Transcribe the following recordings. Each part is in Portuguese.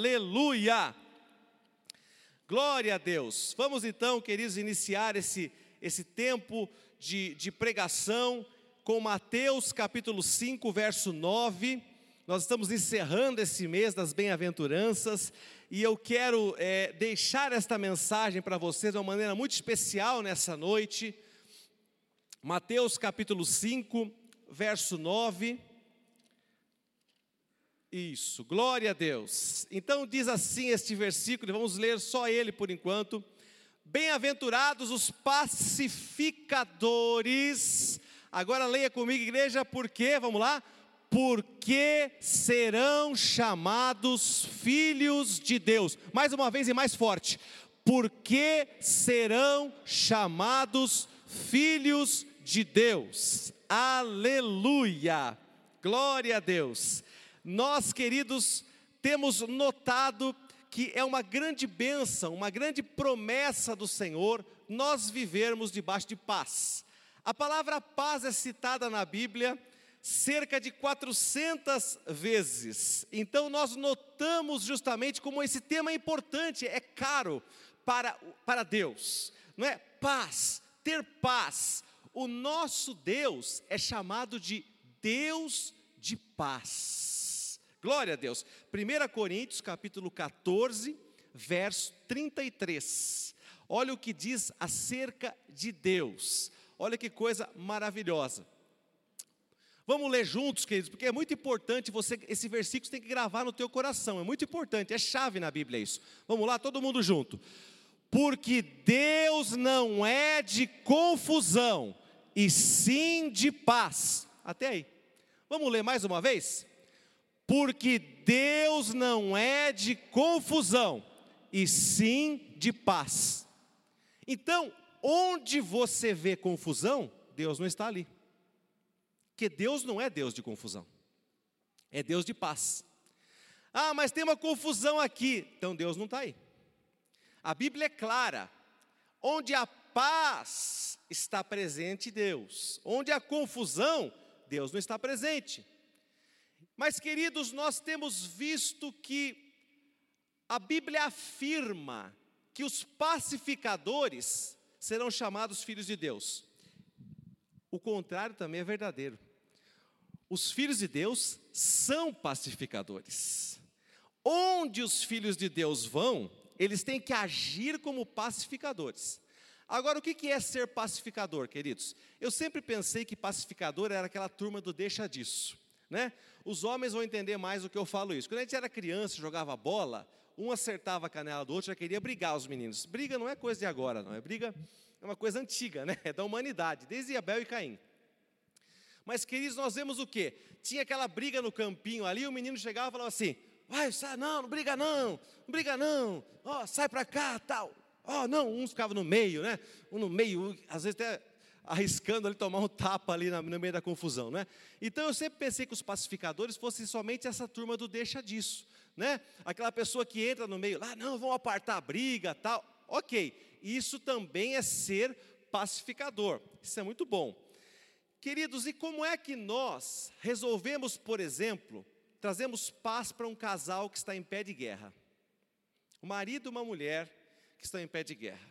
Aleluia! Glória a Deus. Vamos então, queridos, iniciar esse, esse tempo de, de pregação com Mateus capítulo 5, verso 9. Nós estamos encerrando esse mês das bem-aventuranças e eu quero é, deixar esta mensagem para vocês de uma maneira muito especial nessa noite. Mateus capítulo 5, verso 9. Isso, glória a Deus. Então diz assim este versículo, vamos ler só ele por enquanto. Bem-aventurados os pacificadores. Agora leia comigo, igreja, porque, vamos lá? Porque serão chamados filhos de Deus. Mais uma vez e mais forte. Porque serão chamados filhos de Deus. Aleluia. Glória a Deus. Nós, queridos, temos notado que é uma grande bênção, uma grande promessa do Senhor, nós vivermos debaixo de paz. A palavra paz é citada na Bíblia cerca de 400 vezes. Então nós notamos justamente como esse tema é importante, é caro para, para Deus. Não é? Paz, ter paz. O nosso Deus é chamado de Deus de paz. Glória a Deus. 1 Coríntios, capítulo 14, verso 33. Olha o que diz acerca de Deus. Olha que coisa maravilhosa. Vamos ler juntos, queridos, porque é muito importante você, esse versículo você tem que gravar no teu coração, é muito importante, é chave na Bíblia isso. Vamos lá, todo mundo junto. Porque Deus não é de confusão, e sim de paz. Até aí. Vamos ler mais uma vez? Porque Deus não é de confusão, e sim de paz. Então, onde você vê confusão, Deus não está ali. Porque Deus não é Deus de confusão, é Deus de paz. Ah, mas tem uma confusão aqui, então Deus não está aí. A Bíblia é clara: onde a paz está presente, Deus, onde a confusão, Deus não está presente. Mas, queridos, nós temos visto que a Bíblia afirma que os pacificadores serão chamados filhos de Deus. O contrário também é verdadeiro. Os filhos de Deus são pacificadores. Onde os filhos de Deus vão, eles têm que agir como pacificadores. Agora, o que é ser pacificador, queridos? Eu sempre pensei que pacificador era aquela turma do deixa disso né? Os homens vão entender mais do que eu falo isso. Quando a gente era criança, jogava bola, um acertava a canela do outro, já queria brigar os meninos. Briga não é coisa de agora, não. É briga, é uma coisa antiga, né? É da humanidade, desde Abel e Caim. Mas, queridos, nós vemos o quê? Tinha aquela briga no campinho ali, o menino chegava e falava assim: vai, sai, não, não briga não, não briga não, ó, oh, sai para cá, tal. Ó, oh, não, uns ficavam no meio, né? Um no meio, às vezes até arriscando ali tomar um tapa ali no meio da confusão, né? Então eu sempre pensei que os pacificadores fossem somente essa turma do deixa disso, né? Aquela pessoa que entra no meio, lá, ah, não, vão apartar a briga, tal. Ok, isso também é ser pacificador. Isso é muito bom. Queridos, e como é que nós resolvemos, por exemplo, trazemos paz para um casal que está em pé de guerra? O marido e uma mulher que estão em pé de guerra.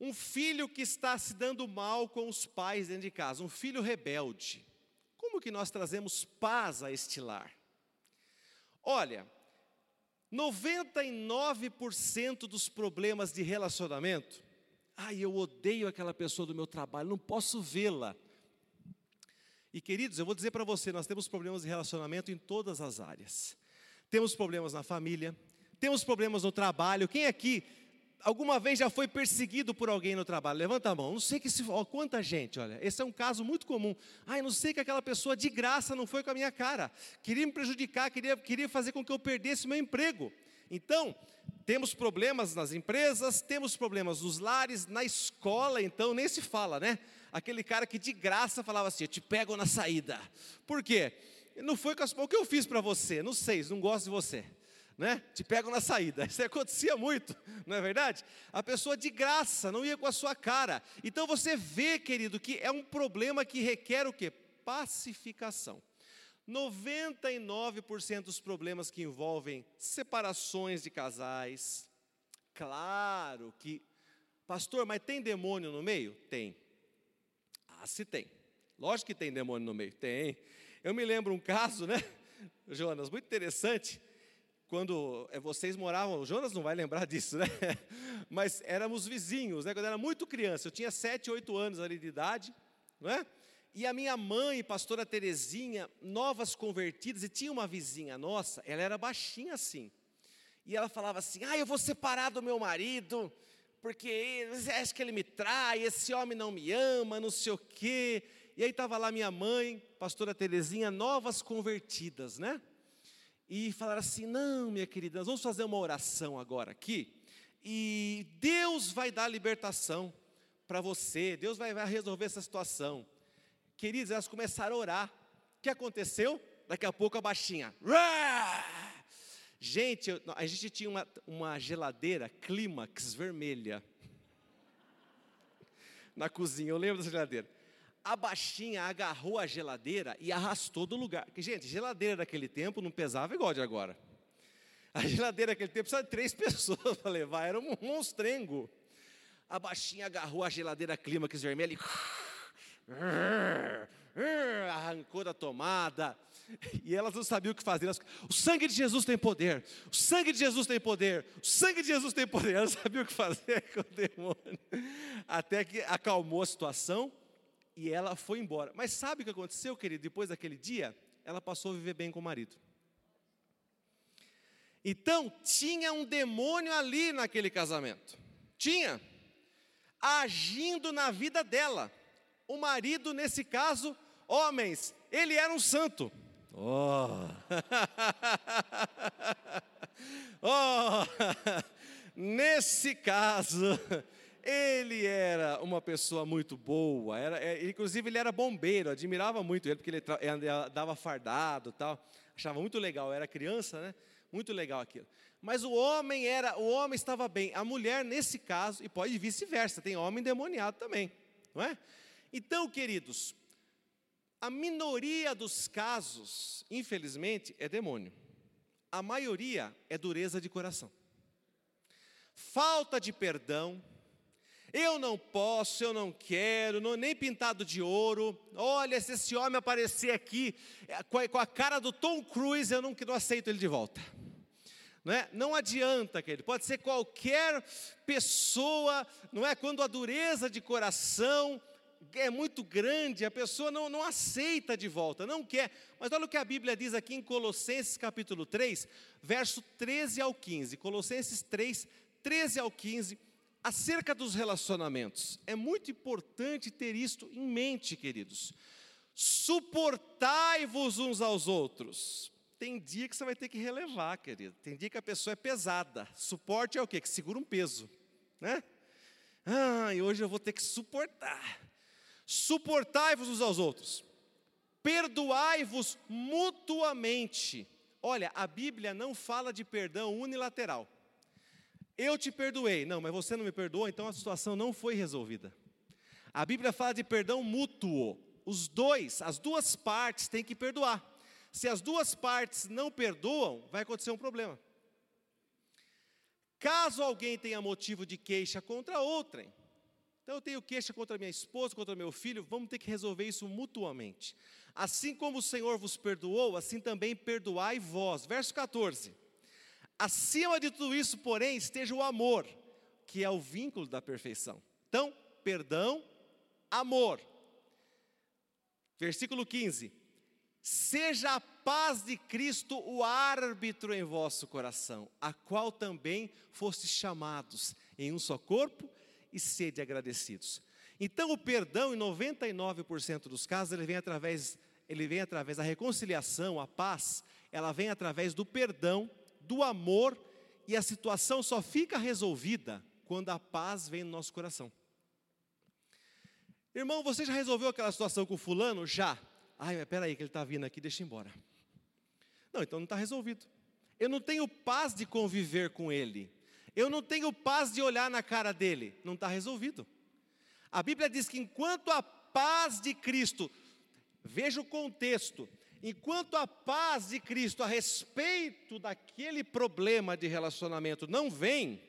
Um filho que está se dando mal com os pais dentro de casa, um filho rebelde. Como que nós trazemos paz a este lar? Olha, 99% dos problemas de relacionamento, ai, eu odeio aquela pessoa do meu trabalho, não posso vê-la. E queridos, eu vou dizer para você, nós temos problemas de relacionamento em todas as áreas. Temos problemas na família, temos problemas no trabalho. Quem aqui alguma vez já foi perseguido por alguém no trabalho? Levanta a mão. Não sei que se, ó, quanta gente, olha. Esse é um caso muito comum. Ai, não sei que aquela pessoa de graça não foi com a minha cara. Queria me prejudicar, queria, queria fazer com que eu perdesse meu emprego. Então, temos problemas nas empresas, temos problemas nos lares, na escola, então nem se fala, né? Aquele cara que de graça falava assim: "Eu te pego na saída". Por quê? Não foi com as... o que eu fiz para você? Não sei, não gosto de você né? Te pegam na saída. Isso acontecia muito, não é verdade? A pessoa de graça não ia com a sua cara. Então você vê, querido, que é um problema que requer o quê? Pacificação. 99% dos problemas que envolvem separações de casais, claro que, pastor, mas tem demônio no meio? Tem. Ah, se tem. Lógico que tem demônio no meio. Tem. Eu me lembro um caso, né, Jonas, muito interessante quando eh, vocês moravam, o Jonas não vai lembrar disso, né? Mas éramos vizinhos, né? Quando eu era muito criança, eu tinha 7, 8 anos ali de idade, não é? E a minha mãe, pastora Terezinha, novas convertidas, e tinha uma vizinha nossa, ela era baixinha assim. E ela falava assim: "Ah, eu vou separar do meu marido, porque acho que ele me trai, esse homem não me ama, não sei o quê". E aí estava lá minha mãe, pastora Terezinha, novas convertidas, né? E falaram assim: não, minha querida, nós vamos fazer uma oração agora aqui, e Deus vai dar libertação para você, Deus vai, vai resolver essa situação. Queridos, elas começaram a orar. O que aconteceu? Daqui a pouco a baixinha. Gente, a gente tinha uma, uma geladeira clímax vermelha na cozinha. Eu lembro dessa geladeira a baixinha agarrou a geladeira e arrastou do lugar. Porque, gente, geladeira daquele tempo não pesava igual de agora. A geladeira daquele tempo precisava de três pessoas para levar, era um monstrengo. A baixinha agarrou a geladeira clímax vermelha e arrancou da tomada. E elas não sabiam o que fazer. Elas, o sangue de Jesus tem poder. O sangue de Jesus tem poder. O sangue de Jesus tem poder. Elas sabiam o que fazer com o demônio. Até que acalmou a situação e ela foi embora. Mas sabe o que aconteceu, querido? Depois daquele dia, ela passou a viver bem com o marido. Então, tinha um demônio ali naquele casamento. Tinha. Agindo na vida dela. O marido, nesse caso, homens, ele era um santo. Oh! oh! Nesse caso, ele era uma pessoa muito boa, era, é, inclusive ele era bombeiro, admirava muito ele, porque ele andava fardado tal, achava muito legal, era criança, né? Muito legal aquilo. Mas o homem era, o homem estava bem, a mulher nesse caso, e pode vice-versa, tem homem demoniado também, não é? Então, queridos, a minoria dos casos, infelizmente, é demônio. A maioria é dureza de coração. Falta de perdão, eu não posso, eu não quero, não, nem pintado de ouro. Olha, se esse homem aparecer aqui é, com a, com a cara do Tom Cruise, eu não, não aceito ele de volta. Não, é? não adianta, querido, pode ser qualquer pessoa, não é? Quando a dureza de coração é muito grande, a pessoa não, não aceita de volta, não quer. Mas olha o que a Bíblia diz aqui em Colossenses capítulo 3, verso 13 ao 15. Colossenses 3, 13 ao 15 acerca dos relacionamentos. É muito importante ter isto em mente, queridos. Suportai-vos uns aos outros. Tem dia que você vai ter que relevar, querido. Tem dia que a pessoa é pesada. Suporte é o quê? Que segura um peso, né? Ah, e hoje eu vou ter que suportar. Suportai-vos uns aos outros. Perdoai-vos mutuamente. Olha, a Bíblia não fala de perdão unilateral. Eu te perdoei. Não, mas você não me perdoou, então a situação não foi resolvida. A Bíblia fala de perdão mútuo. Os dois, as duas partes têm que perdoar. Se as duas partes não perdoam, vai acontecer um problema. Caso alguém tenha motivo de queixa contra outrem, então eu tenho queixa contra minha esposa, contra meu filho, vamos ter que resolver isso mutuamente. Assim como o Senhor vos perdoou, assim também perdoai vós. Verso 14. Acima de tudo isso, porém, esteja o amor, que é o vínculo da perfeição. Então, perdão, amor. Versículo 15: Seja a paz de Cristo o árbitro em vosso coração, a qual também fostes chamados em um só corpo e sede agradecidos. Então, o perdão, em 99% dos casos, ele vem através, ele vem através da reconciliação, a paz, ela vem através do perdão do amor, e a situação só fica resolvida quando a paz vem no nosso coração. Irmão, você já resolveu aquela situação com fulano? Já. Ai, mas peraí, que ele está vindo aqui, deixa embora. Não, então não está resolvido. Eu não tenho paz de conviver com ele. Eu não tenho paz de olhar na cara dele. Não está resolvido. A Bíblia diz que enquanto a paz de Cristo, veja o contexto, Enquanto a paz de Cristo a respeito daquele problema de relacionamento não vem,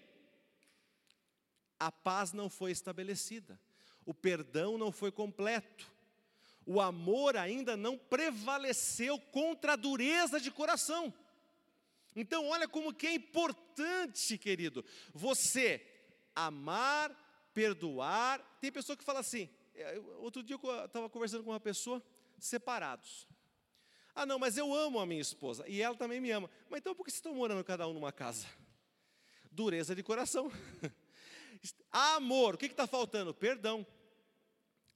a paz não foi estabelecida, o perdão não foi completo, o amor ainda não prevaleceu contra a dureza de coração. Então, olha como que é importante, querido, você amar, perdoar. Tem pessoa que fala assim, é, outro dia eu estava conversando com uma pessoa, separados. Ah, não, mas eu amo a minha esposa e ela também me ama. Mas então por que vocês estão morando cada um numa casa? Dureza de coração. Amor, o que está faltando? Perdão.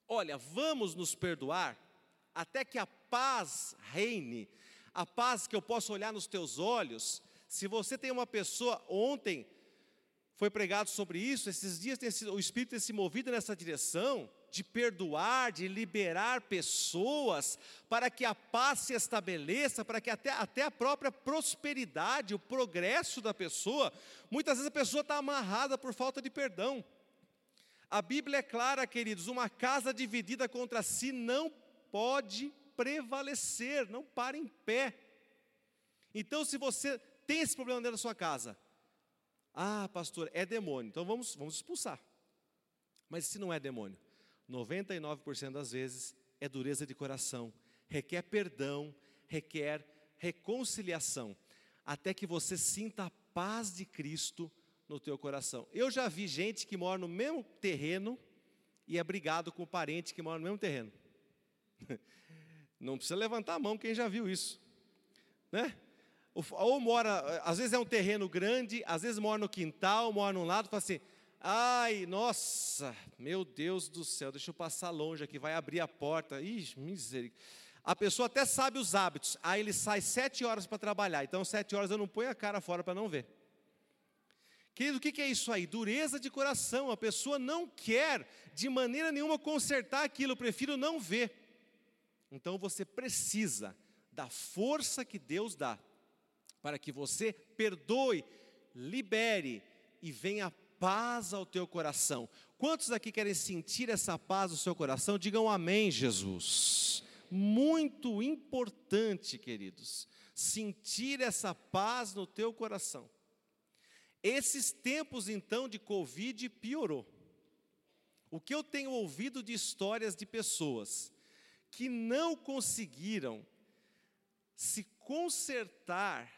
Olha, vamos nos perdoar até que a paz reine, a paz que eu possa olhar nos teus olhos. Se você tem uma pessoa, ontem foi pregado sobre isso, esses dias sido, o Espírito tem se movido nessa direção de perdoar, de liberar pessoas, para que a paz se estabeleça, para que até, até a própria prosperidade, o progresso da pessoa, muitas vezes a pessoa está amarrada por falta de perdão. A Bíblia é clara, queridos, uma casa dividida contra si não pode prevalecer, não para em pé. Então, se você tem esse problema dentro da sua casa, ah, pastor, é demônio, então vamos, vamos expulsar. Mas se não é demônio, 99% das vezes é dureza de coração, requer perdão, requer reconciliação, até que você sinta a paz de Cristo no teu coração. Eu já vi gente que mora no mesmo terreno e é brigado com o parente que mora no mesmo terreno. Não precisa levantar a mão quem já viu isso, né? Ou mora, às vezes é um terreno grande, às vezes mora no quintal, mora num lado, fala assim: Ai, nossa, meu Deus do céu, deixa eu passar longe aqui, vai abrir a porta. Ih, misericórdia. A pessoa até sabe os hábitos, aí ele sai sete horas para trabalhar, então sete horas eu não ponho a cara fora para não ver. Querido, o que é isso aí? Dureza de coração, a pessoa não quer de maneira nenhuma consertar aquilo, eu prefiro não ver. Então você precisa da força que Deus dá, para que você perdoe, libere e venha paz ao teu coração. Quantos aqui querem sentir essa paz no seu coração? Digam amém, Jesus. Muito importante, queridos, sentir essa paz no teu coração. Esses tempos então de Covid piorou. O que eu tenho ouvido de histórias de pessoas que não conseguiram se consertar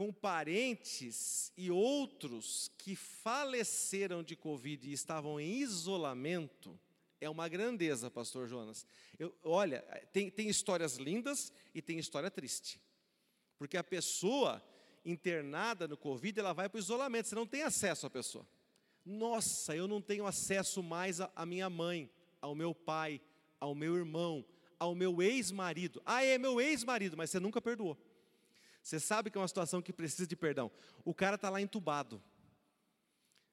com parentes e outros que faleceram de Covid e estavam em isolamento, é uma grandeza, pastor Jonas. Eu, olha, tem, tem histórias lindas e tem história triste. Porque a pessoa internada no Covid, ela vai para o isolamento, você não tem acesso à pessoa. Nossa, eu não tenho acesso mais à minha mãe, ao meu pai, ao meu irmão, ao meu ex-marido. Ah, é meu ex-marido, mas você nunca perdoou. Você sabe que é uma situação que precisa de perdão. O cara está lá entubado.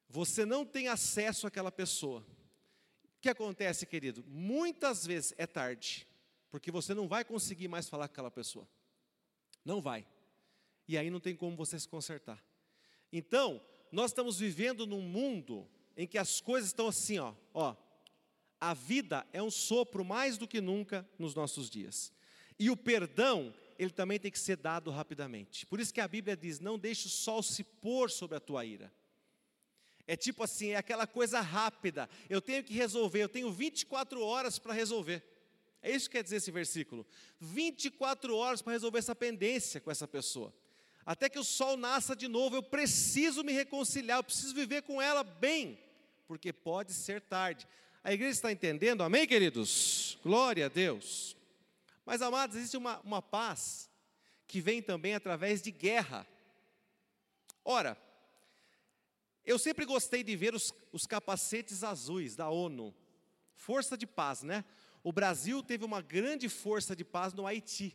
Você não tem acesso àquela pessoa. O que acontece, querido? Muitas vezes é tarde, porque você não vai conseguir mais falar com aquela pessoa. Não vai. E aí não tem como você se consertar. Então, nós estamos vivendo num mundo em que as coisas estão assim, ó, ó. A vida é um sopro mais do que nunca nos nossos dias. E o perdão ele também tem que ser dado rapidamente. Por isso que a Bíblia diz: não deixe o sol se pôr sobre a tua ira. É tipo assim, é aquela coisa rápida. Eu tenho que resolver, eu tenho 24 horas para resolver. É isso que quer dizer esse versículo. 24 horas para resolver essa pendência com essa pessoa. Até que o sol nasça de novo, eu preciso me reconciliar, eu preciso viver com ela bem, porque pode ser tarde. A igreja está entendendo, amém, queridos? Glória a Deus. Mas, amados, existe uma, uma paz que vem também através de guerra. Ora, eu sempre gostei de ver os, os capacetes azuis da ONU, força de paz, né? O Brasil teve uma grande força de paz no Haiti.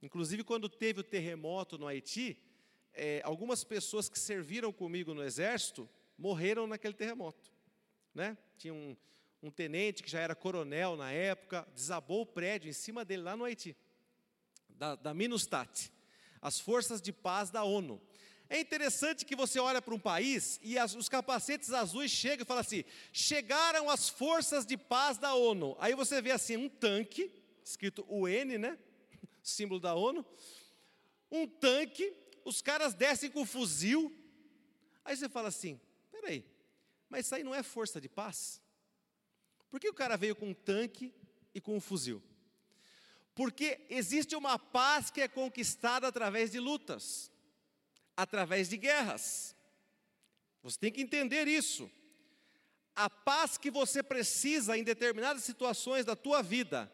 Inclusive, quando teve o terremoto no Haiti, é, algumas pessoas que serviram comigo no exército morreram naquele terremoto. Né? Tinha um, um tenente que já era coronel na época, desabou o prédio em cima dele lá no Haiti, da, da Minustat, as forças de paz da ONU. É interessante que você olha para um país e as, os capacetes azuis chegam e falam assim: chegaram as forças de paz da ONU. Aí você vê assim um tanque, escrito UN, né? símbolo da ONU, um tanque, os caras descem com fuzil. Aí você fala assim: peraí, mas isso aí não é força de paz? Por que o cara veio com um tanque e com um fuzil? Porque existe uma paz que é conquistada através de lutas, através de guerras. Você tem que entender isso. A paz que você precisa em determinadas situações da tua vida,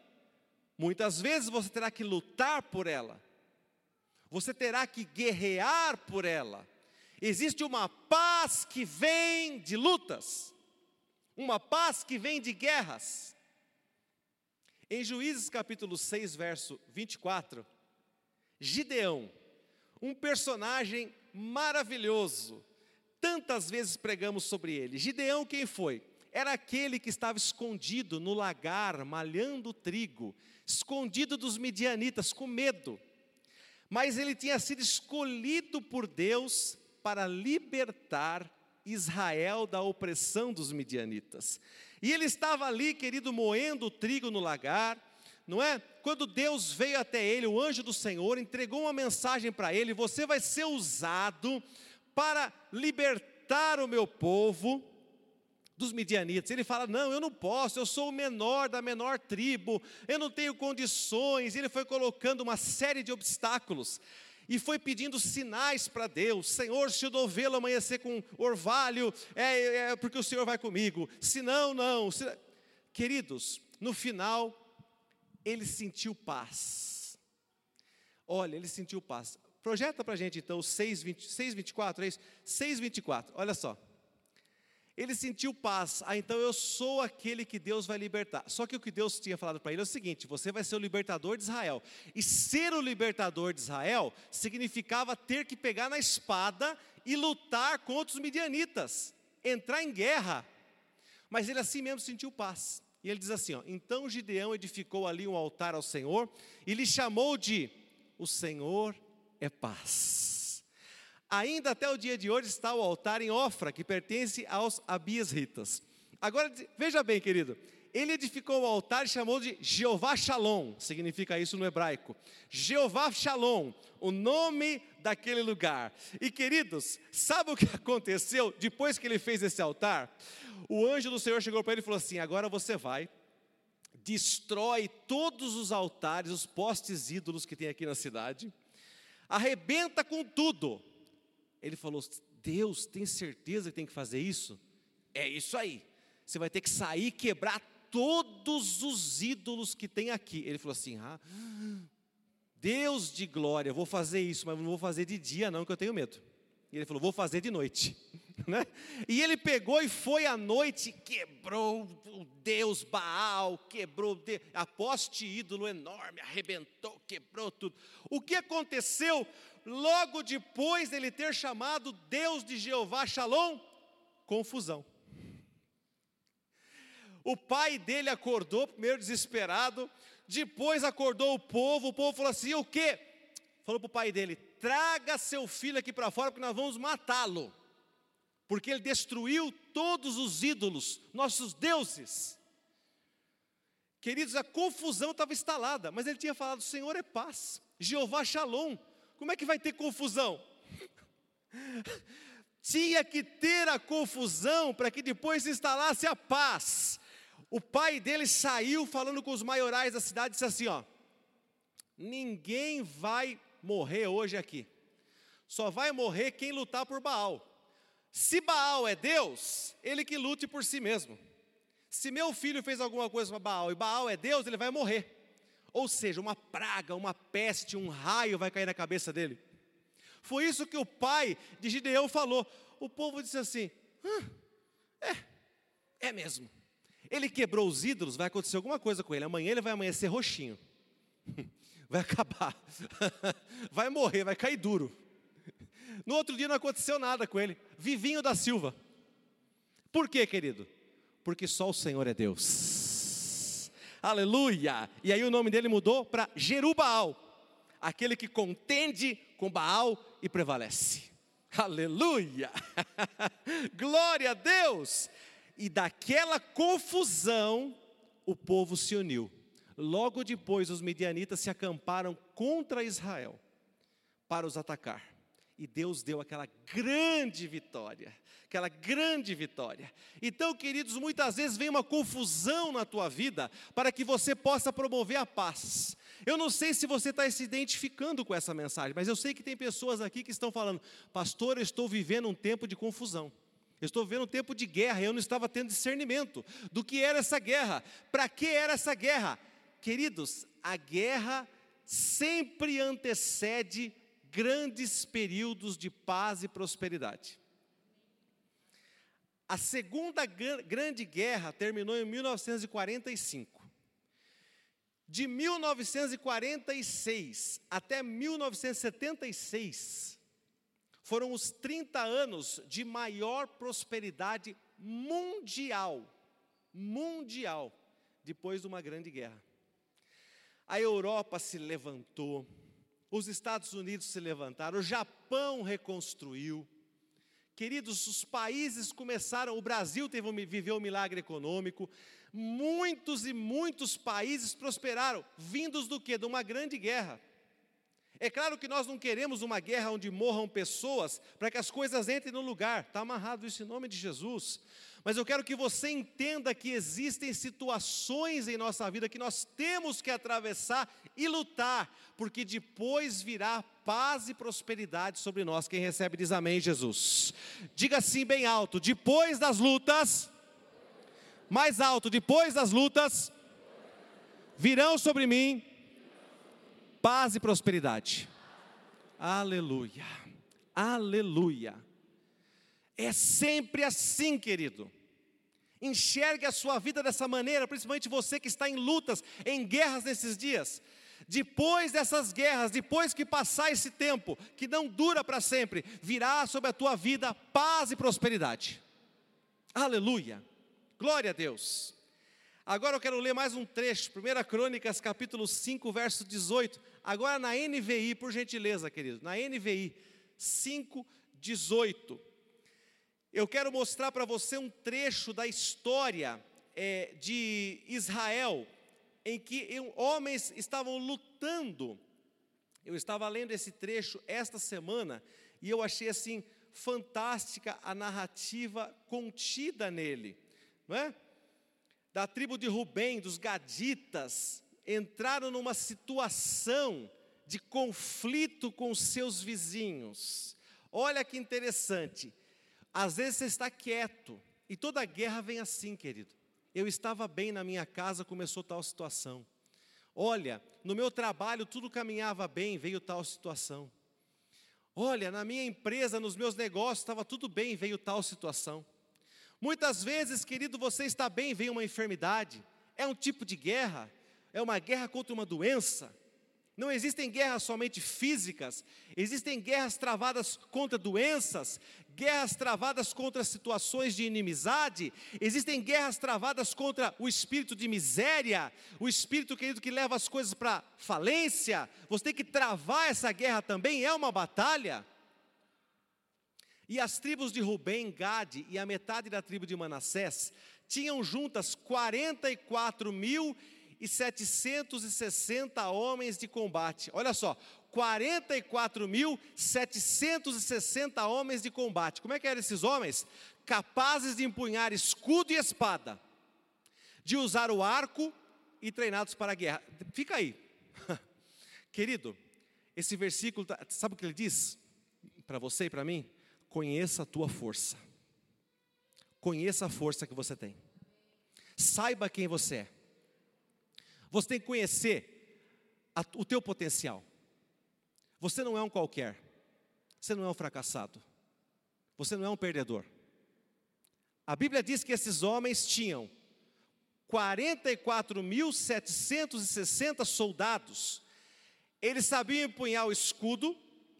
muitas vezes você terá que lutar por ela. Você terá que guerrear por ela. Existe uma paz que vem de lutas, uma paz que vem de guerras. Em Juízes capítulo 6, verso 24, Gideão, um personagem maravilhoso, tantas vezes pregamos sobre ele. Gideão, quem foi? Era aquele que estava escondido no lagar, malhando trigo, escondido dos midianitas, com medo. Mas ele tinha sido escolhido por Deus para libertar Israel da opressão dos midianitas. E ele estava ali, querido, moendo o trigo no lagar, não é? Quando Deus veio até ele, o anjo do Senhor entregou uma mensagem para ele: Você vai ser usado para libertar o meu povo dos midianitas. Ele fala: Não, eu não posso, eu sou o menor da menor tribo, eu não tenho condições. Ele foi colocando uma série de obstáculos e foi pedindo sinais para Deus: Senhor, se o novelo amanhecer com orvalho, é, é, porque o Senhor vai comigo. Se não, não. Se... Queridos, no final, ele sentiu paz. Olha, ele sentiu paz. Projeta para a gente então 6,24, é isso? 6,24, olha só ele sentiu paz. Ah, então eu sou aquele que Deus vai libertar. Só que o que Deus tinha falado para ele é o seguinte: você vai ser o libertador de Israel. E ser o libertador de Israel significava ter que pegar na espada e lutar contra os midianitas, entrar em guerra. Mas ele assim mesmo sentiu paz. E ele diz assim: ó, então Gideão edificou ali um altar ao Senhor e lhe chamou de O Senhor é paz. Ainda até o dia de hoje está o altar em Ofra, que pertence aos Abias Ritas. Agora, veja bem, querido, ele edificou o altar e chamou de Jeová Shalom, significa isso no hebraico. Jeová Shalom, o nome daquele lugar. E queridos, sabe o que aconteceu depois que ele fez esse altar? O anjo do Senhor chegou para ele e falou assim: agora você vai, destrói todos os altares, os postes ídolos que tem aqui na cidade, arrebenta com tudo, ele falou: Deus, tem certeza que tem que fazer isso? É isso aí. Você vai ter que sair e quebrar todos os ídolos que tem aqui. Ele falou assim: ah, Deus de glória, vou fazer isso, mas não vou fazer de dia, não, que eu tenho medo. E ele falou: vou fazer de noite. Né? E ele pegou e foi à noite, quebrou o Deus Baal, quebrou a poste ídolo enorme, arrebentou, quebrou tudo. O que aconteceu logo depois dele ter chamado Deus de Jeová Shalom, confusão. O pai dele acordou, primeiro desesperado, depois acordou o povo, o povo falou assim: o quê? Falou para o pai dele: traga seu filho aqui para fora, porque nós vamos matá-lo, porque ele destruiu todos os ídolos, nossos deuses. Queridos, a confusão estava instalada, mas ele tinha falado: o Senhor é paz, Jeová Shalom, como é que vai ter confusão? Tinha que ter a confusão para que depois se instalasse a paz. O pai dele saiu falando com os maiorais da cidade e disse assim: ó, ninguém vai morrer hoje aqui. Só vai morrer quem lutar por Baal. Se Baal é Deus, ele que lute por si mesmo. Se meu filho fez alguma coisa para Baal e Baal é Deus, ele vai morrer. Ou seja, uma praga, uma peste, um raio vai cair na cabeça dele. Foi isso que o pai de Gideão falou. O povo disse assim: ah, é, é mesmo. Ele quebrou os ídolos, vai acontecer alguma coisa com ele. Amanhã ele vai amanhecer roxinho. Vai acabar. Vai morrer, vai cair duro. No outro dia não aconteceu nada com ele. Vivinho da Silva. Por quê, querido? Porque só o Senhor é Deus aleluia. E aí o nome dele mudou para Jerubaal, aquele que contende com Baal e prevalece. Aleluia! Glória a Deus! E daquela confusão o povo se uniu. Logo depois, os midianitas se acamparam contra Israel para os atacar. E Deus deu aquela grande vitória, aquela grande vitória. Então, queridos, muitas vezes vem uma confusão na tua vida para que você possa promover a paz. Eu não sei se você está se identificando com essa mensagem, mas eu sei que tem pessoas aqui que estão falando, pastor, eu estou vivendo um tempo de confusão. Eu estou vivendo um tempo de guerra, eu não estava tendo discernimento do que era essa guerra, para que era essa guerra. Queridos, a guerra sempre antecede grandes períodos de paz e prosperidade. A Segunda Grande Guerra terminou em 1945. De 1946 até 1976, foram os 30 anos de maior prosperidade mundial. Mundial, depois de uma grande guerra. A Europa se levantou, os Estados Unidos se levantaram, o Japão reconstruiu. Queridos, os países começaram, o Brasil teve, viveu um milagre econômico, muitos e muitos países prosperaram, vindos do que? De uma grande guerra. É claro que nós não queremos uma guerra onde morram pessoas para que as coisas entrem no lugar, está amarrado isso em nome de Jesus. Mas eu quero que você entenda que existem situações em nossa vida que nós temos que atravessar e lutar, porque depois virá paz e prosperidade sobre nós. Quem recebe diz amém, Jesus. Diga assim bem alto: depois das lutas, mais alto, depois das lutas, virão sobre mim paz e prosperidade. Aleluia, aleluia. É sempre assim, querido. Enxergue a sua vida dessa maneira, principalmente você que está em lutas, em guerras nesses dias. Depois dessas guerras, depois que passar esse tempo, que não dura para sempre, virá sobre a tua vida paz e prosperidade. Aleluia. Glória a Deus. Agora eu quero ler mais um trecho, 1 Crônicas, capítulo 5, verso 18. Agora na NVI, por gentileza, querido. Na NVI 5, 18 eu quero mostrar para você um trecho da história é, de Israel, em que homens estavam lutando. Eu estava lendo esse trecho esta semana e eu achei assim fantástica a narrativa contida nele, não é? Da tribo de Rubem, dos gaditas, entraram numa situação de conflito com seus vizinhos. Olha que interessante. Às vezes você está quieto, e toda guerra vem assim, querido. Eu estava bem na minha casa, começou tal situação. Olha, no meu trabalho tudo caminhava bem, veio tal situação. Olha, na minha empresa, nos meus negócios estava tudo bem, veio tal situação. Muitas vezes, querido, você está bem, veio uma enfermidade. É um tipo de guerra, é uma guerra contra uma doença, não existem guerras somente físicas, existem guerras travadas contra doenças, guerras travadas contra situações de inimizade, existem guerras travadas contra o espírito de miséria, o espírito querido que leva as coisas para falência. Você tem que travar essa guerra também, é uma batalha. E as tribos de Rubem, Gade e a metade da tribo de Manassés tinham juntas 44 mil e 760 homens de combate. Olha só, 44.760 homens de combate. Como é que eram esses homens? Capazes de empunhar escudo e espada, de usar o arco e treinados para a guerra. Fica aí, querido. Esse versículo, tá, sabe o que ele diz para você e para mim? Conheça a tua força. Conheça a força que você tem. Saiba quem você é. Você tem que conhecer a, o teu potencial. Você não é um qualquer. Você não é um fracassado. Você não é um perdedor. A Bíblia diz que esses homens tinham 44.760 soldados. Eles sabiam empunhar o escudo,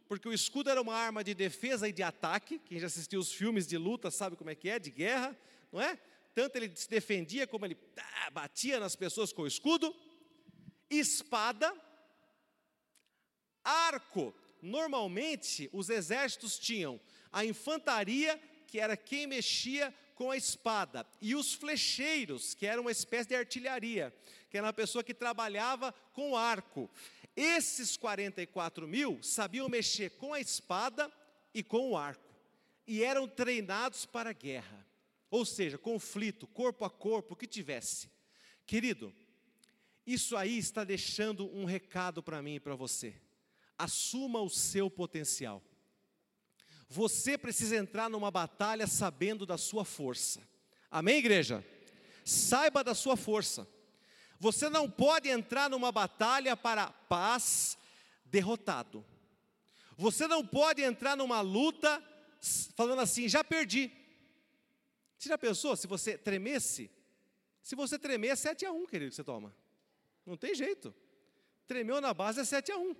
porque o escudo era uma arma de defesa e de ataque. Quem já assistiu os filmes de luta sabe como é que é, de guerra, não é? Tanto ele se defendia como ele ah, batia nas pessoas com o escudo, espada, arco. Normalmente os exércitos tinham a infantaria, que era quem mexia com a espada, e os flecheiros, que eram uma espécie de artilharia, que era uma pessoa que trabalhava com arco. Esses 44 mil sabiam mexer com a espada e com o arco, e eram treinados para a guerra, ou seja, conflito, corpo a corpo, o que tivesse. Querido, isso aí está deixando um recado para mim e para você. Assuma o seu potencial. Você precisa entrar numa batalha sabendo da sua força. Amém, igreja? Saiba da sua força. Você não pode entrar numa batalha para paz derrotado. Você não pode entrar numa luta falando assim, já perdi. Você já pensou se você tremesse? Se você tremer, é 7 a 1, querido, que você toma. Não tem jeito. Tremeu na base é 7 a 1.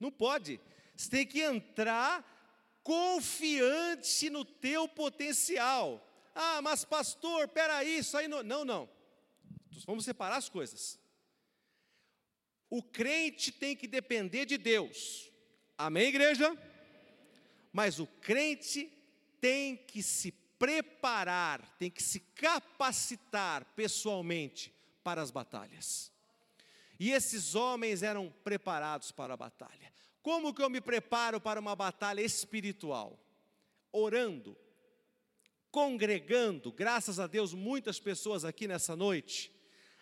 Não pode. Você tem que entrar confiante no teu potencial. Ah, mas pastor, peraí, isso aí não. Não, não. Vamos separar as coisas. O crente tem que depender de Deus. Amém, igreja? Mas o crente tem que se preparar, tem que se capacitar pessoalmente para as batalhas. E esses homens eram preparados para a batalha. Como que eu me preparo para uma batalha espiritual? Orando, congregando, graças a Deus, muitas pessoas aqui nessa noite,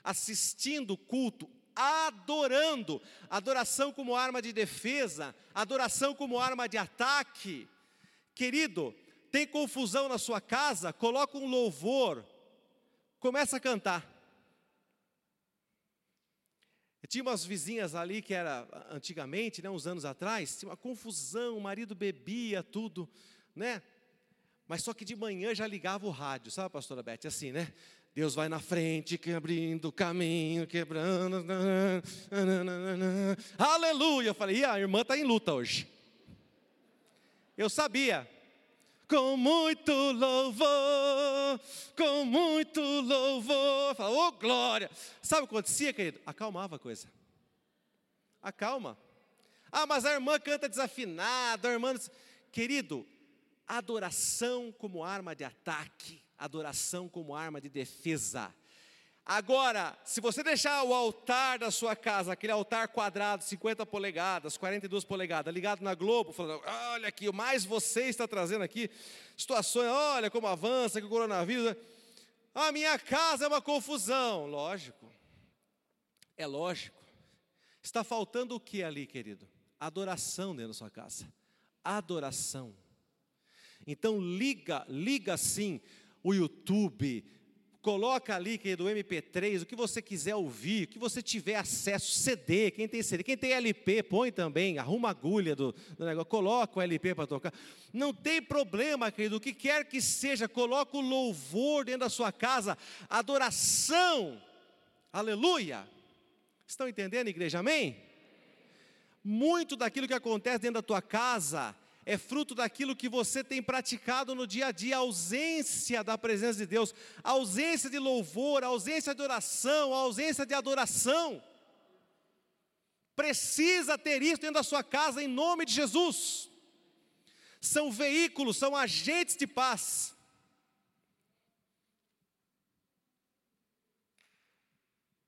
assistindo o culto, adorando, adoração como arma de defesa, adoração como arma de ataque. Querido, tem confusão na sua casa? Coloca um louvor, começa a cantar. Eu tinha umas vizinhas ali que era antigamente, né, uns anos atrás, tinha uma confusão, o marido bebia tudo, né? Mas só que de manhã já ligava o rádio, sabe, pastora Beth? Assim, né? Deus vai na frente, abrindo o caminho, quebrando. Aleluia! Eu falei, e a irmã está em luta hoje. Eu sabia, com muito louvor, com muito louvor. Fala, oh, glória. Sabe o que acontecia, querido? Acalmava a coisa. Acalma. Ah, mas a irmã canta desafinado, a irmã. Querido, adoração como arma de ataque, adoração como arma de defesa. Agora, se você deixar o altar da sua casa, aquele altar quadrado, 50 polegadas, 42 polegadas, ligado na Globo, falando: olha aqui, o mais você está trazendo aqui situações, olha como avança que o coronavírus. A minha casa é uma confusão. Lógico, é lógico. Está faltando o que ali, querido? Adoração dentro da sua casa. Adoração. Então liga, liga sim o YouTube, Coloca ali, querido, o MP3, o que você quiser ouvir, o que você tiver acesso, CD, quem tem CD, quem tem LP, põe também, arruma a agulha do, do negócio, coloca o LP para tocar. Não tem problema, querido, o que quer que seja, coloca o louvor dentro da sua casa, adoração, aleluia. Estão entendendo, igreja? Amém? Muito daquilo que acontece dentro da tua casa é fruto daquilo que você tem praticado no dia a dia, a ausência da presença de Deus, a ausência de louvor, a ausência de oração, a ausência de adoração. Precisa ter isso dentro da sua casa em nome de Jesus. São veículos, são agentes de paz.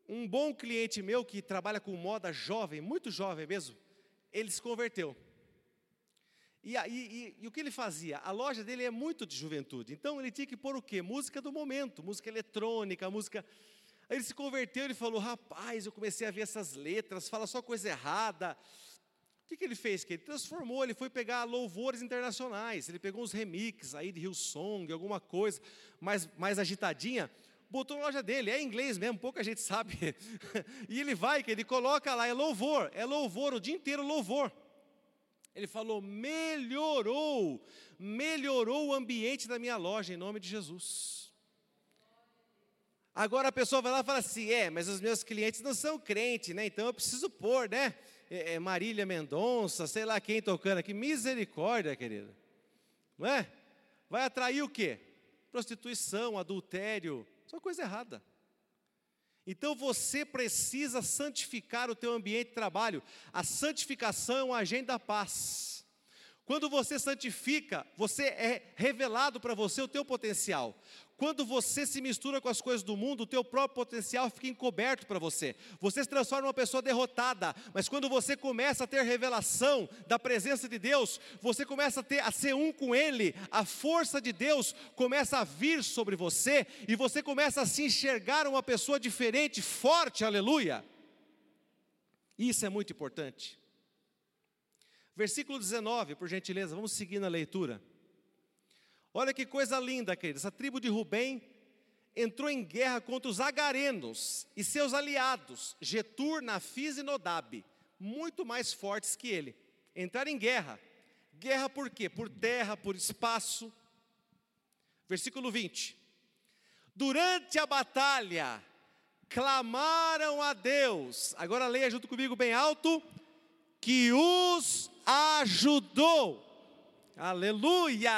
Um bom cliente meu que trabalha com moda jovem, muito jovem mesmo, ele se converteu. E, e, e, e, o que ele fazia? A loja dele é muito de juventude, então ele tinha que pôr o quê? Música do momento, música eletrônica, música. Aí ele se converteu, ele falou: Rapaz, eu comecei a ver essas letras, fala só coisa errada. O que, que ele fez? Que ele transformou, ele foi pegar louvores internacionais, ele pegou uns remixes aí de Hillsong, alguma coisa mais, mais agitadinha, botou na loja dele, é inglês mesmo, pouca gente sabe. e ele vai, que ele coloca lá, é louvor, é louvor, o dia inteiro louvor. Ele falou: melhorou, melhorou o ambiente da minha loja, em nome de Jesus. Agora a pessoa vai lá e fala assim: é, mas os meus clientes não são crentes, né? Então eu preciso pôr, né? É, é Marília Mendonça, sei lá quem tocando aqui. Misericórdia, querida. Não é? Vai atrair o quê? Prostituição, adultério, só coisa errada. Então você precisa santificar o teu ambiente de trabalho. A santificação é um agente da paz. Quando você santifica, você é revelado para você o teu potencial. Quando você se mistura com as coisas do mundo, o teu próprio potencial fica encoberto para você. Você se transforma em uma pessoa derrotada, mas quando você começa a ter revelação da presença de Deus, você começa a, ter, a ser um com Ele, a força de Deus começa a vir sobre você e você começa a se enxergar uma pessoa diferente, forte, aleluia. Isso é muito importante. Versículo 19, por gentileza, vamos seguir na leitura. Olha que coisa linda, queridos. Essa tribo de Rubem entrou em guerra contra os agarenos e seus aliados, Getur, Nafis e Nodab, muito mais fortes que ele. Entraram em guerra. Guerra por quê? Por terra, por espaço. Versículo 20. Durante a batalha, clamaram a Deus. Agora leia junto comigo bem alto. Que os ajudou. Aleluia!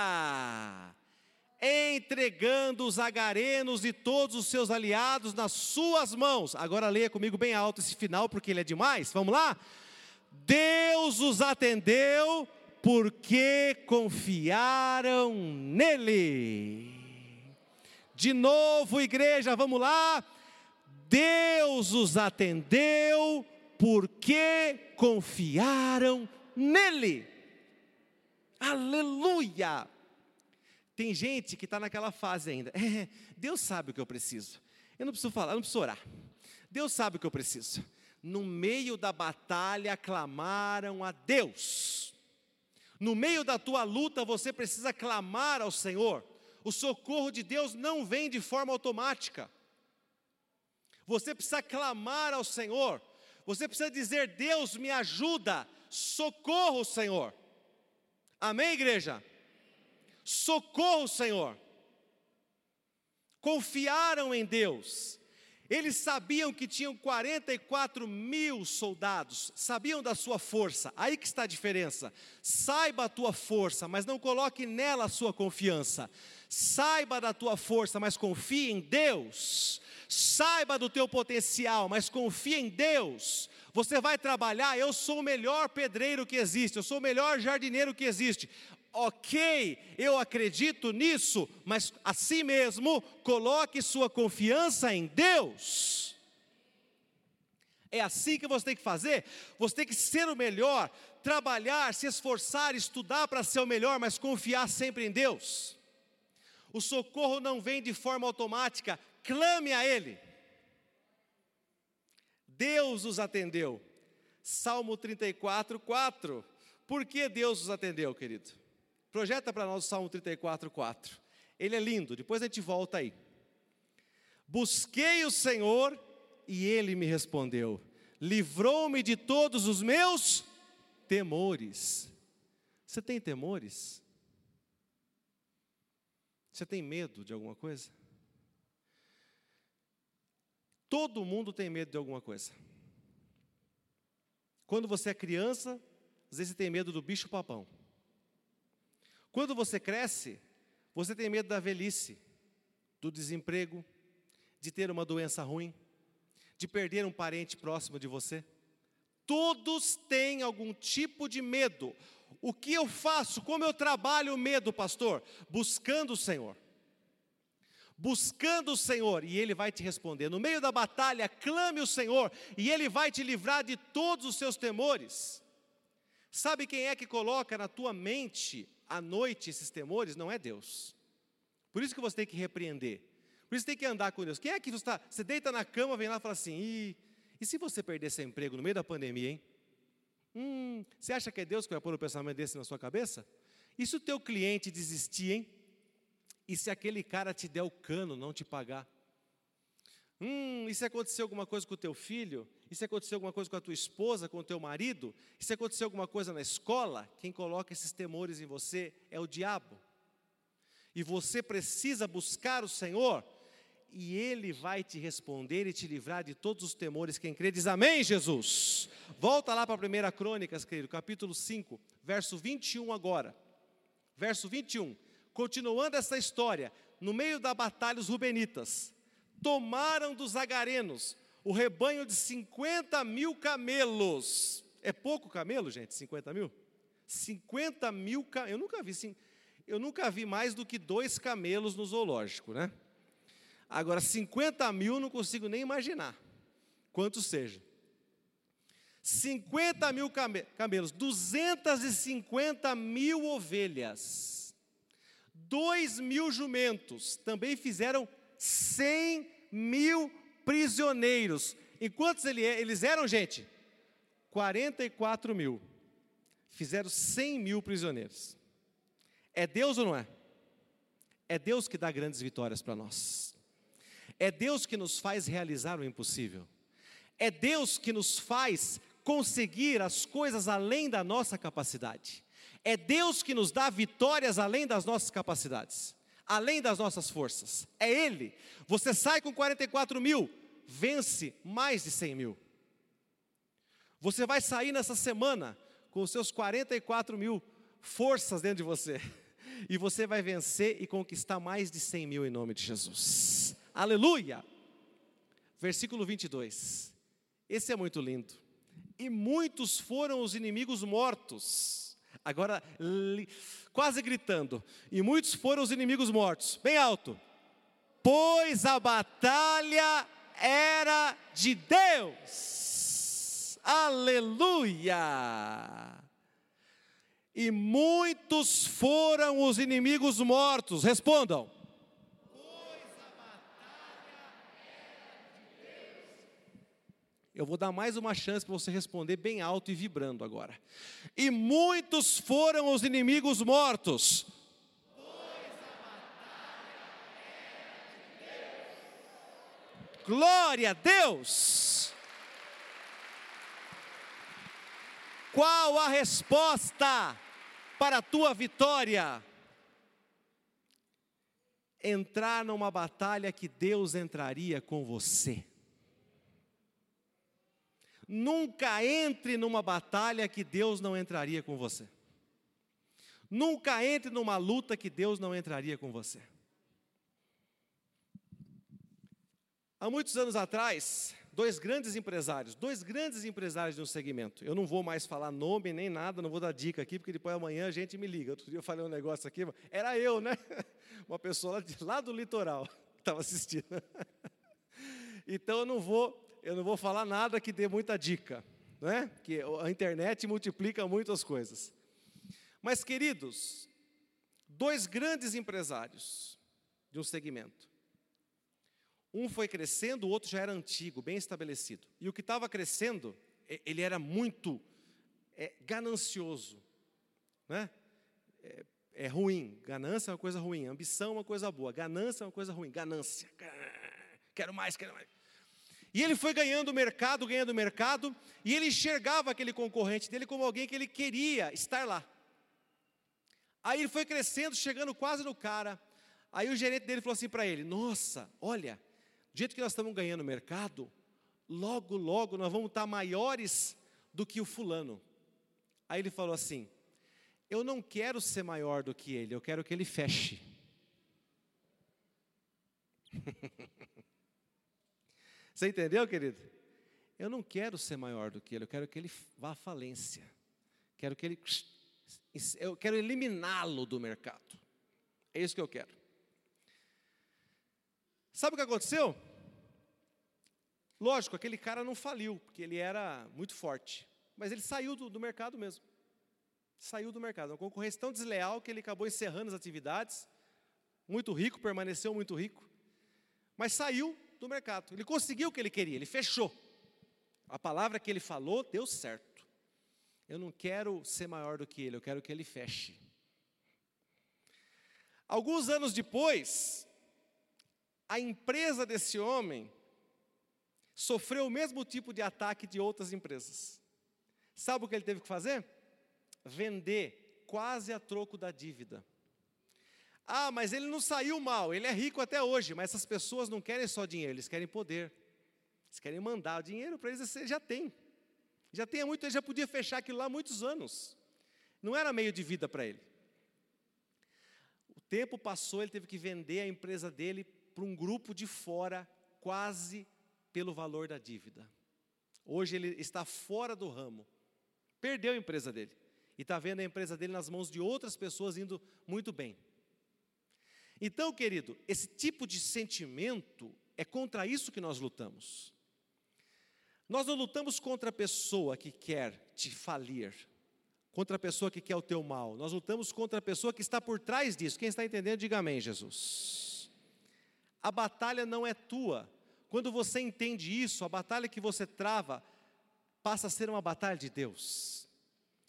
Entregando os agarenos e todos os seus aliados nas suas mãos. Agora leia comigo bem alto esse final, porque ele é demais. Vamos lá? Deus os atendeu porque confiaram nele. De novo, igreja, vamos lá. Deus os atendeu porque confiaram nele. Aleluia! Tem gente que está naquela fase ainda. É, Deus sabe o que eu preciso. Eu não preciso falar, eu não preciso orar. Deus sabe o que eu preciso. No meio da batalha, clamaram a Deus. No meio da tua luta, você precisa clamar ao Senhor. O socorro de Deus não vem de forma automática. Você precisa clamar ao Senhor. Você precisa dizer: Deus me ajuda socorro, Senhor. Amém, igreja? Socorro, Senhor. Confiaram em Deus. Eles sabiam que tinham 44 mil soldados, sabiam da sua força, aí que está a diferença. Saiba a tua força, mas não coloque nela a sua confiança. Saiba da tua força, mas confie em Deus. Saiba do teu potencial, mas confie em Deus. Você vai trabalhar, eu sou o melhor pedreiro que existe, eu sou o melhor jardineiro que existe. Ok, eu acredito nisso, mas assim mesmo, coloque sua confiança em Deus. É assim que você tem que fazer. Você tem que ser o melhor, trabalhar, se esforçar, estudar para ser o melhor, mas confiar sempre em Deus. O socorro não vem de forma automática, clame a Ele. Deus os atendeu. Salmo 34, 4. Por que Deus os atendeu, querido? Projeta para nós o Salmo 34, 4. Ele é lindo, depois a gente volta aí. Busquei o Senhor e ele me respondeu. Livrou-me de todos os meus temores. Você tem temores? Você tem medo de alguma coisa? Todo mundo tem medo de alguma coisa. Quando você é criança, às vezes você tem medo do bicho papão. Quando você cresce, você tem medo da velhice, do desemprego, de ter uma doença ruim, de perder um parente próximo de você. Todos têm algum tipo de medo. O que eu faço? Como eu trabalho o medo, pastor? Buscando o Senhor buscando o Senhor, e Ele vai te responder. No meio da batalha, clame o Senhor, e Ele vai te livrar de todos os seus temores. Sabe quem é que coloca na tua mente à noite esses temores? Não é Deus. Por isso que você tem que repreender. Por isso tem que andar com Deus. Quem é que você está? Você deita na cama, vem lá e fala assim: e, e se você perder seu emprego no meio da pandemia, hein? Hum, você acha que é Deus que vai pôr um pensamento desse na sua cabeça? E se o teu cliente desistir, hein? E se aquele cara te der o cano, não te pagar? Hum, e se acontecer alguma coisa com o teu filho? E se acontecer alguma coisa com a tua esposa, com o teu marido? E se acontecer alguma coisa na escola? Quem coloca esses temores em você é o diabo. E você precisa buscar o Senhor, e Ele vai te responder e te livrar de todos os temores. Quem crê diz amém, Jesus. Volta lá para a 1 Crônicas, querido, capítulo 5, verso 21 agora. Verso 21. Continuando essa história, no meio da batalha, os rubenitas tomaram dos agarenos o rebanho de 50 mil camelos. É pouco camelo, gente? 50 mil? 50 mil, eu nunca vi, eu nunca vi mais do que dois camelos no zoológico, né? Agora, 50 mil não consigo nem imaginar quanto seja. 50 mil camelos, 250 mil ovelhas, 2 mil jumentos, também fizeram 100 mil prisioneiros. E quantos eles eram, gente? 44 mil. Fizeram 100 mil prisioneiros. É Deus ou não é? É Deus que dá grandes vitórias para nós. É Deus que nos faz realizar o impossível. É Deus que nos faz conseguir as coisas além da nossa capacidade. É Deus que nos dá vitórias além das nossas capacidades, além das nossas forças. É Ele. Você sai com 44 mil, vence mais de 100 mil. Você vai sair nessa semana com os seus 44 mil forças dentro de você. E você vai vencer e conquistar mais de 100 mil em nome de Jesus. Aleluia! Versículo 22. Esse é muito lindo e muitos foram os inimigos mortos. Agora, quase gritando, e muitos foram os inimigos mortos, bem alto, pois a batalha era de Deus, aleluia! E muitos foram os inimigos mortos, respondam, Eu vou dar mais uma chance para você responder bem alto e vibrando agora. E muitos foram os inimigos mortos. Glória a Deus! Qual a resposta para a tua vitória? Entrar numa batalha que Deus entraria com você. Nunca entre numa batalha que Deus não entraria com você. Nunca entre numa luta que Deus não entraria com você. Há muitos anos atrás, dois grandes empresários, dois grandes empresários de um segmento. Eu não vou mais falar nome nem nada, não vou dar dica aqui, porque depois amanhã a gente me liga. Outro dia eu falei um negócio aqui, era eu, né? Uma pessoa lá do litoral estava assistindo. Então eu não vou eu não vou falar nada que dê muita dica, não é? Que a internet multiplica muitas coisas. Mas, queridos, dois grandes empresários de um segmento. Um foi crescendo, o outro já era antigo, bem estabelecido. E o que estava crescendo, ele era muito é, ganancioso. Né? É, é ruim. Ganância é uma coisa ruim. Ambição é uma coisa boa. Ganância é uma coisa ruim. Ganância. Quero mais, quero mais. E ele foi ganhando mercado, ganhando mercado, e ele enxergava aquele concorrente dele como alguém que ele queria estar lá. Aí ele foi crescendo, chegando quase no cara. Aí o gerente dele falou assim para ele: Nossa, olha, do jeito que nós estamos ganhando mercado, logo, logo nós vamos estar maiores do que o fulano. Aí ele falou assim: Eu não quero ser maior do que ele, eu quero que ele feche. Você entendeu, querido? Eu não quero ser maior do que ele, eu quero que ele vá à falência. Quero que ele. Eu quero eliminá-lo do mercado. É isso que eu quero. Sabe o que aconteceu? Lógico, aquele cara não faliu, porque ele era muito forte. Mas ele saiu do, do mercado mesmo. Saiu do mercado. Uma concorrência tão desleal que ele acabou encerrando as atividades. Muito rico, permaneceu muito rico. Mas saiu do mercado. Ele conseguiu o que ele queria, ele fechou. A palavra que ele falou deu certo. Eu não quero ser maior do que ele, eu quero que ele feche. Alguns anos depois, a empresa desse homem sofreu o mesmo tipo de ataque de outras empresas. Sabe o que ele teve que fazer? Vender quase a troco da dívida. Ah, mas ele não saiu mal, ele é rico até hoje, mas essas pessoas não querem só dinheiro, eles querem poder. Eles querem mandar o dinheiro para eles, ele já tem. Já tem muito, ele já podia fechar aquilo lá há muitos anos. Não era meio de vida para ele. O tempo passou, ele teve que vender a empresa dele para um grupo de fora, quase pelo valor da dívida. Hoje ele está fora do ramo. Perdeu a empresa dele. e está vendo a empresa dele nas mãos de outras pessoas indo muito bem. Então, querido, esse tipo de sentimento é contra isso que nós lutamos. Nós não lutamos contra a pessoa que quer te falir, contra a pessoa que quer o teu mal. Nós lutamos contra a pessoa que está por trás disso. Quem está entendendo, diga amém, Jesus. A batalha não é tua. Quando você entende isso, a batalha que você trava passa a ser uma batalha de Deus.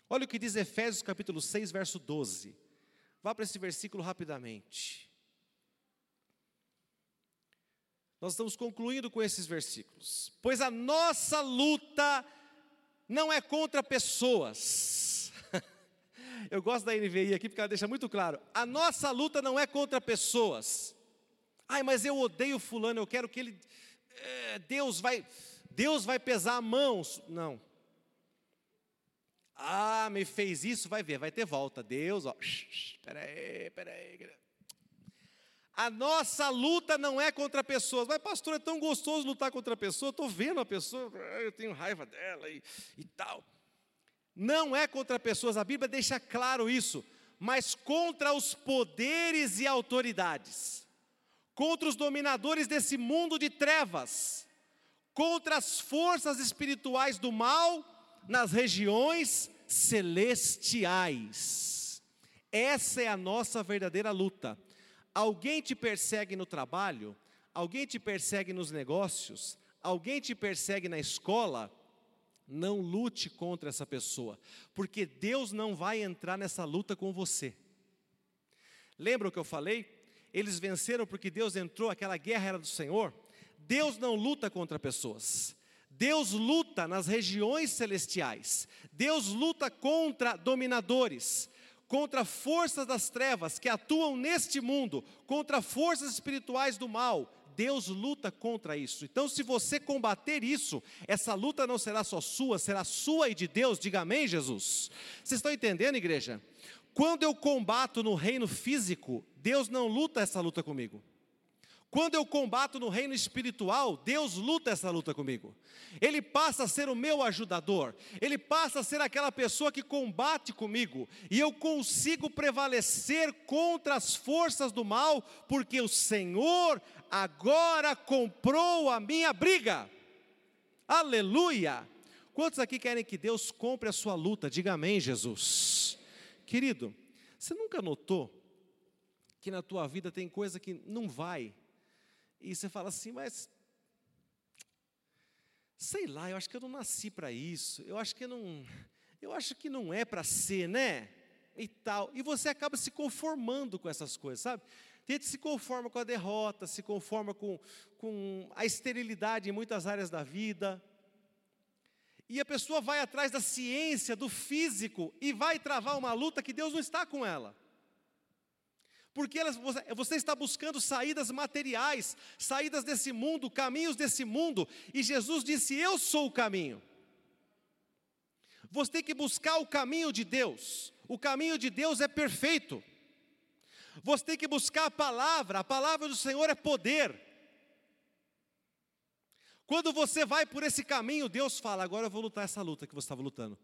Olha o que diz Efésios capítulo 6, verso 12. Vá para esse versículo rapidamente. Nós estamos concluindo com esses versículos. Pois a nossa luta não é contra pessoas. Eu gosto da NVI aqui porque ela deixa muito claro. A nossa luta não é contra pessoas. Ai, mas eu odeio fulano, eu quero que ele é, Deus vai Deus vai pesar a mão. Não. Ah, me fez isso, vai ver, vai ter volta. Deus, ó. Espera aí, espera aí. A nossa luta não é contra pessoas. Mas, pastor, é tão gostoso lutar contra a pessoa. Estou vendo a pessoa, eu tenho raiva dela e, e tal. Não é contra pessoas, a Bíblia deixa claro isso. Mas contra os poderes e autoridades, contra os dominadores desse mundo de trevas, contra as forças espirituais do mal nas regiões celestiais. Essa é a nossa verdadeira luta Alguém te persegue no trabalho, alguém te persegue nos negócios, alguém te persegue na escola, não lute contra essa pessoa, porque Deus não vai entrar nessa luta com você. Lembra o que eu falei? Eles venceram porque Deus entrou, aquela guerra era do Senhor. Deus não luta contra pessoas. Deus luta nas regiões celestiais. Deus luta contra dominadores contra forças das trevas que atuam neste mundo, contra forças espirituais do mal. Deus luta contra isso. Então, se você combater isso, essa luta não será só sua, será sua e de Deus. Diga amém, Jesus. Vocês estão entendendo, igreja? Quando eu combato no reino físico, Deus não luta essa luta comigo. Quando eu combato no reino espiritual, Deus luta essa luta comigo. Ele passa a ser o meu ajudador, ele passa a ser aquela pessoa que combate comigo, e eu consigo prevalecer contra as forças do mal, porque o Senhor agora comprou a minha briga. Aleluia! Quantos aqui querem que Deus compre a sua luta? Diga amém, Jesus. Querido, você nunca notou que na tua vida tem coisa que não vai e você fala assim, mas sei lá, eu acho que eu não nasci para isso. Eu acho que não, eu acho que não é para ser, né? E tal. E você acaba se conformando com essas coisas, sabe? Tem gente que se conforma com a derrota, se conforma com, com a esterilidade em muitas áreas da vida. E a pessoa vai atrás da ciência, do físico, e vai travar uma luta que Deus não está com ela porque elas, você está buscando saídas materiais, saídas desse mundo, caminhos desse mundo, e Jesus disse: Eu sou o caminho. Você tem que buscar o caminho de Deus, o caminho de Deus é perfeito. Você tem que buscar a palavra, a palavra do Senhor é poder. Quando você vai por esse caminho, Deus fala: agora eu vou lutar essa luta que você estava lutando.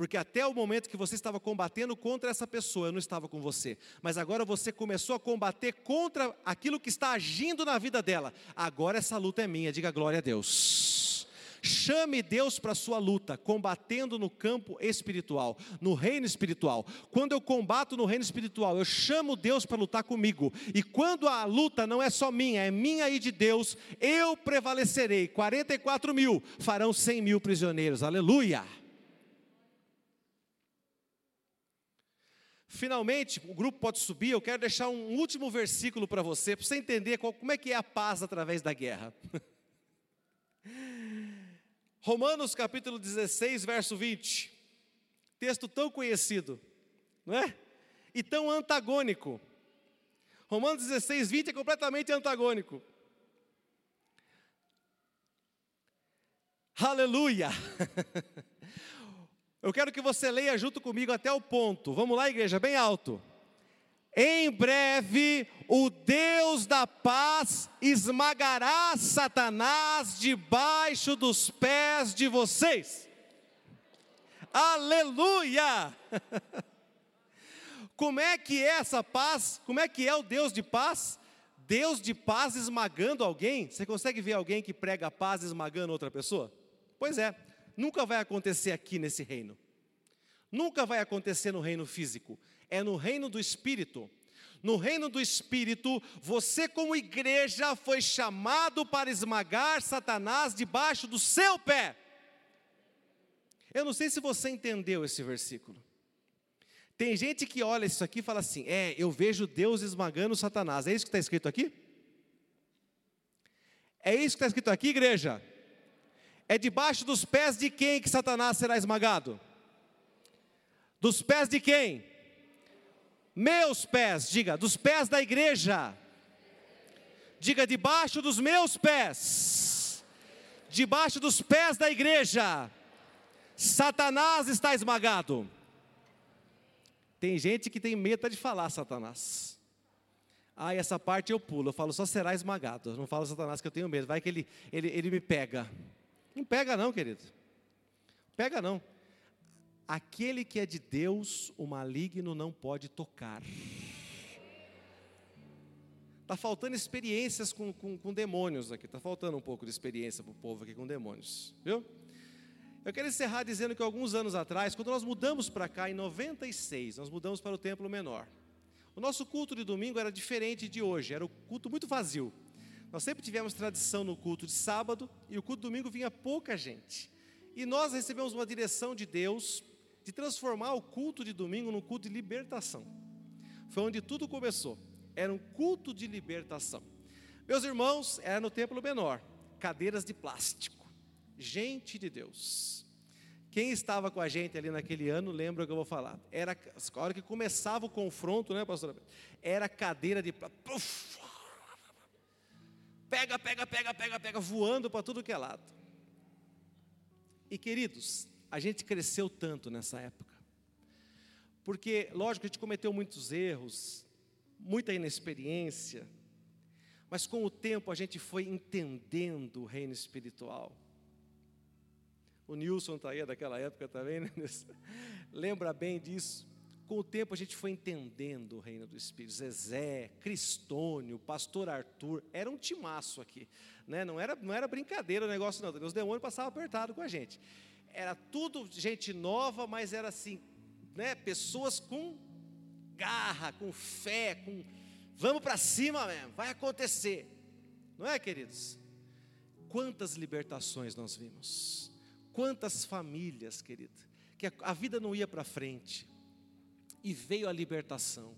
Porque até o momento que você estava combatendo contra essa pessoa, eu não estava com você. Mas agora você começou a combater contra aquilo que está agindo na vida dela. Agora essa luta é minha, diga glória a Deus. Chame Deus para a sua luta, combatendo no campo espiritual, no reino espiritual. Quando eu combato no reino espiritual, eu chamo Deus para lutar comigo. E quando a luta não é só minha, é minha e de Deus, eu prevalecerei. 44 mil farão 100 mil prisioneiros. Aleluia. Finalmente, o grupo pode subir. Eu quero deixar um último versículo para você, para você entender qual, como é que é a paz através da guerra. Romanos capítulo 16, verso 20. Texto tão conhecido, não é? E tão antagônico. Romanos 16, 20 é completamente antagônico. Aleluia! Eu quero que você leia junto comigo até o ponto. Vamos lá, igreja, bem alto. Em breve, o Deus da paz esmagará Satanás debaixo dos pés de vocês. Aleluia! Como é que é essa paz? Como é que é o Deus de paz? Deus de paz esmagando alguém? Você consegue ver alguém que prega paz esmagando outra pessoa? Pois é, nunca vai acontecer aqui nesse reino. Nunca vai acontecer no reino físico. É no reino do espírito. No reino do Espírito, você, como igreja, foi chamado para esmagar Satanás debaixo do seu pé. Eu não sei se você entendeu esse versículo. Tem gente que olha isso aqui e fala assim: é, eu vejo Deus esmagando Satanás. É isso que está escrito aqui? É isso que está escrito aqui, igreja? É debaixo dos pés de quem que Satanás será esmagado? Dos pés de quem? Meus pés, diga, dos pés da igreja. Diga, debaixo dos meus pés. Debaixo dos pés da igreja. Satanás está esmagado. Tem gente que tem medo de falar Satanás. Ah, essa parte eu pulo, eu falo só será esmagado. Eu não falo Satanás que eu tenho medo, vai que ele, ele, ele me pega. Não pega não, querido. Pega não. Aquele que é de Deus, o maligno não pode tocar. Está faltando experiências com, com, com demônios aqui, está faltando um pouco de experiência para o povo aqui com demônios, viu? Eu quero encerrar dizendo que alguns anos atrás, quando nós mudamos para cá, em 96, nós mudamos para o templo menor. O nosso culto de domingo era diferente de hoje, era um culto muito vazio. Nós sempre tivemos tradição no culto de sábado e o culto de domingo vinha pouca gente. E nós recebemos uma direção de Deus de transformar o culto de domingo num culto de libertação. Foi onde tudo começou. Era um culto de libertação. Meus irmãos, era no templo menor, cadeiras de plástico gente de Deus. Quem estava com a gente ali naquele ano, lembra o que eu vou falar. Era a hora que começava o confronto, né, pastor? Era cadeira de puff, pega, pega, pega, pega, pega, voando para tudo que é lado. E queridos, a gente cresceu tanto nessa época. Porque, lógico, a gente cometeu muitos erros, muita inexperiência, mas com o tempo a gente foi entendendo o reino espiritual. O Nilson está aí daquela época também, né? lembra bem disso. Com o tempo a gente foi entendendo o reino do Espírito. Zezé, Cristônio, Pastor Arthur, era um timaço aqui. Né? Não, era, não era brincadeira o negócio, não. Os demônios passavam apertado com a gente. Era tudo gente nova, mas era assim, né? pessoas com garra, com fé, com vamos para cima mesmo, vai acontecer. Não é, queridos? Quantas libertações nós vimos Quantas famílias, querido, que a vida não ia para frente e veio a libertação.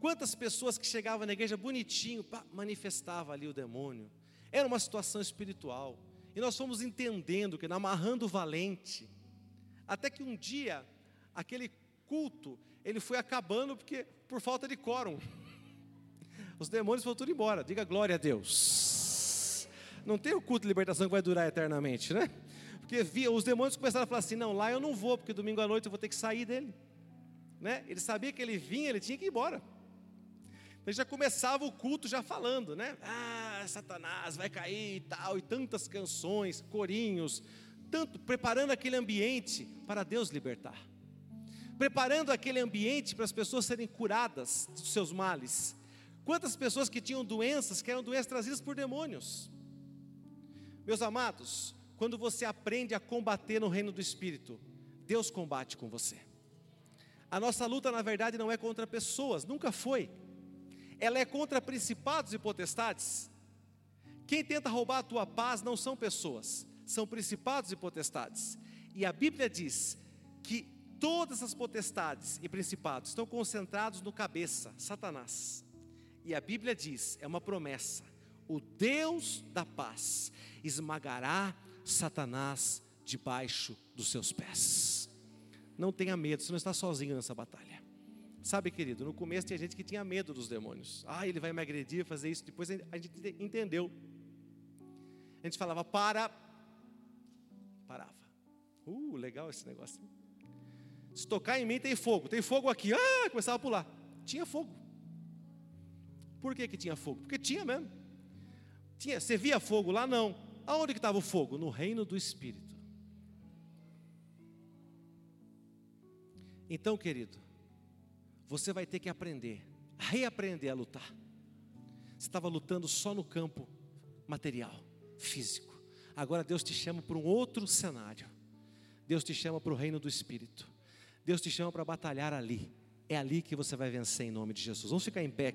Quantas pessoas que chegavam na igreja bonitinho, manifestava ali o demônio. Era uma situação espiritual. E nós fomos entendendo que amarrando o valente, até que um dia aquele culto, ele foi acabando porque por falta de quórum. Os demônios foram tudo embora. Diga glória a Deus. Não tem o culto de libertação que vai durar eternamente, né? Porque via, os demônios começaram a falar assim: não, lá eu não vou, porque domingo à noite eu vou ter que sair dele. Né? Ele sabia que ele vinha, ele tinha que ir embora. Ele já começava o culto já falando, né? Ah, Satanás vai cair e tal, e tantas canções, corinhos, tanto preparando aquele ambiente para Deus libertar. Preparando aquele ambiente para as pessoas serem curadas dos seus males. Quantas pessoas que tinham doenças, que eram doenças trazidas por demônios. Meus amados, quando você aprende a combater no reino do Espírito, Deus combate com você. A nossa luta, na verdade, não é contra pessoas, nunca foi. Ela é contra principados e potestades. Quem tenta roubar a tua paz não são pessoas, são principados e potestades. E a Bíblia diz que todas as potestades e principados estão concentrados no cabeça, Satanás. E a Bíblia diz, é uma promessa: o Deus da paz esmagará Satanás debaixo dos seus pés. Não tenha medo, você não está sozinho nessa batalha. Sabe, querido, no começo tinha gente que tinha medo dos demônios. Ah, ele vai me agredir, fazer isso. Depois a gente entendeu. A gente falava, para. Parava. Uh, legal esse negócio. Se tocar em mim, tem fogo. Tem fogo aqui. Ah, começava a pular. Tinha fogo. Por que, que tinha fogo? Porque tinha mesmo. Tinha, você via fogo lá? Não. Aonde que estava o fogo? No reino do Espírito. Então, querido, você vai ter que aprender, reaprender a lutar. Você estava lutando só no campo material, físico. Agora Deus te chama para um outro cenário. Deus te chama para o reino do Espírito. Deus te chama para batalhar ali. É ali que você vai vencer em nome de Jesus. Vamos ficar em pé.